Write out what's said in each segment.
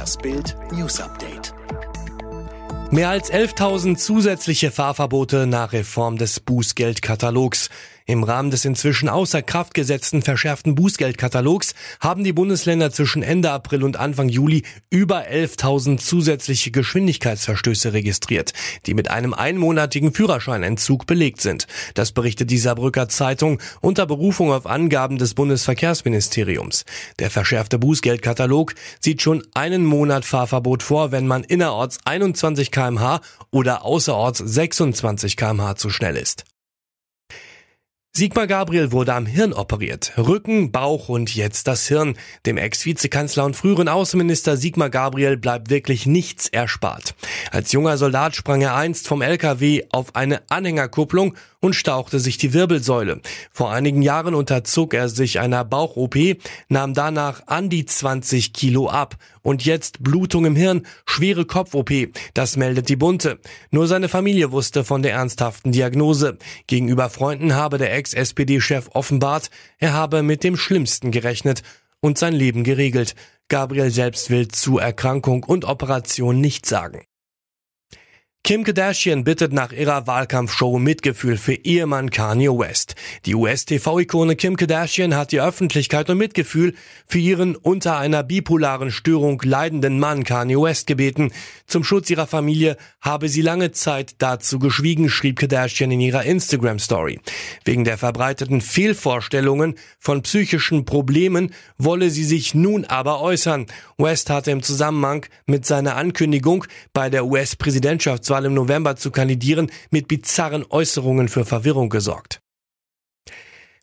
Das Bild News Update. Mehr als 11.000 zusätzliche Fahrverbote nach Reform des Bußgeldkatalogs. Im Rahmen des inzwischen außer Kraft gesetzten verschärften Bußgeldkatalogs haben die Bundesländer zwischen Ende April und Anfang Juli über 11.000 zusätzliche Geschwindigkeitsverstöße registriert, die mit einem einmonatigen Führerscheinentzug belegt sind. Das berichtet die Saarbrücker Zeitung unter Berufung auf Angaben des Bundesverkehrsministeriums. Der verschärfte Bußgeldkatalog sieht schon einen Monat Fahrverbot vor, wenn man innerorts 21 kmh oder außerorts 26 kmh zu schnell ist. Sigmar Gabriel wurde am Hirn operiert. Rücken, Bauch und jetzt das Hirn. Dem Ex-Vizekanzler und früheren Außenminister Sigmar Gabriel bleibt wirklich nichts erspart. Als junger Soldat sprang er einst vom LKW auf eine Anhängerkupplung und stauchte sich die Wirbelsäule. Vor einigen Jahren unterzog er sich einer Bauch-OP, nahm danach an die 20 Kilo ab. Und jetzt Blutung im Hirn, schwere Kopf-OP. Das meldet die Bunte. Nur seine Familie wusste von der ernsthaften Diagnose. Gegenüber Freunden habe der Ex-SPD-Chef offenbart, er habe mit dem Schlimmsten gerechnet und sein Leben geregelt. Gabriel selbst will zu Erkrankung und Operation nichts sagen. Kim Kardashian bittet nach ihrer Wahlkampfshow Mitgefühl für Ehemann Kanye West. Die US-TV-Ikone Kim Kardashian hat die Öffentlichkeit um Mitgefühl für ihren unter einer bipolaren Störung leidenden Mann Kanye West gebeten. Zum Schutz ihrer Familie habe sie lange Zeit dazu geschwiegen, schrieb Kardashian in ihrer Instagram-Story. Wegen der verbreiteten Fehlvorstellungen von psychischen Problemen wolle sie sich nun aber äußern. West hatte im Zusammenhang mit seiner Ankündigung bei der US-Präsidentschaft Präsidentschaftswahl im November zu kandidieren, mit bizarren Äußerungen für Verwirrung gesorgt.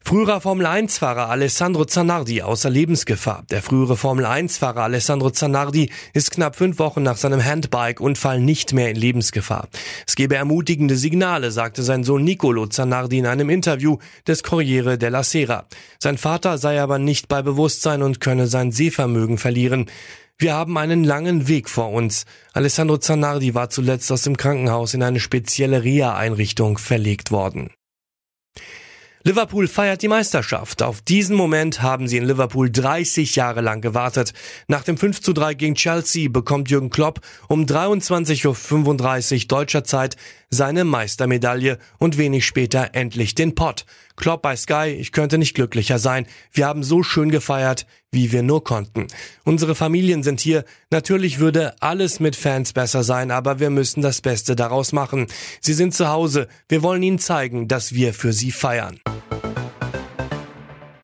Früherer Formel-1-Fahrer Alessandro Zanardi außer Lebensgefahr. Der frühere Formel-1-Fahrer Alessandro Zanardi ist knapp fünf Wochen nach seinem Handbike-Unfall nicht mehr in Lebensgefahr. Es gebe ermutigende Signale, sagte sein Sohn Nicolo Zanardi in einem Interview des Corriere della Sera. Sein Vater sei aber nicht bei Bewusstsein und könne sein Sehvermögen verlieren. Wir haben einen langen Weg vor uns. Alessandro Zanardi war zuletzt aus dem Krankenhaus in eine spezielle Reha-Einrichtung verlegt worden. Liverpool feiert die Meisterschaft. Auf diesen Moment haben sie in Liverpool 30 Jahre lang gewartet. Nach dem 5 zu 3 gegen Chelsea bekommt Jürgen Klopp um 23.35 Uhr deutscher Zeit seine Meistermedaille und wenig später endlich den Pott. Klopp bei Sky, ich könnte nicht glücklicher sein. Wir haben so schön gefeiert, wie wir nur konnten. Unsere Familien sind hier. Natürlich würde alles mit Fans besser sein, aber wir müssen das Beste daraus machen. Sie sind zu Hause. Wir wollen ihnen zeigen, dass wir für sie feiern.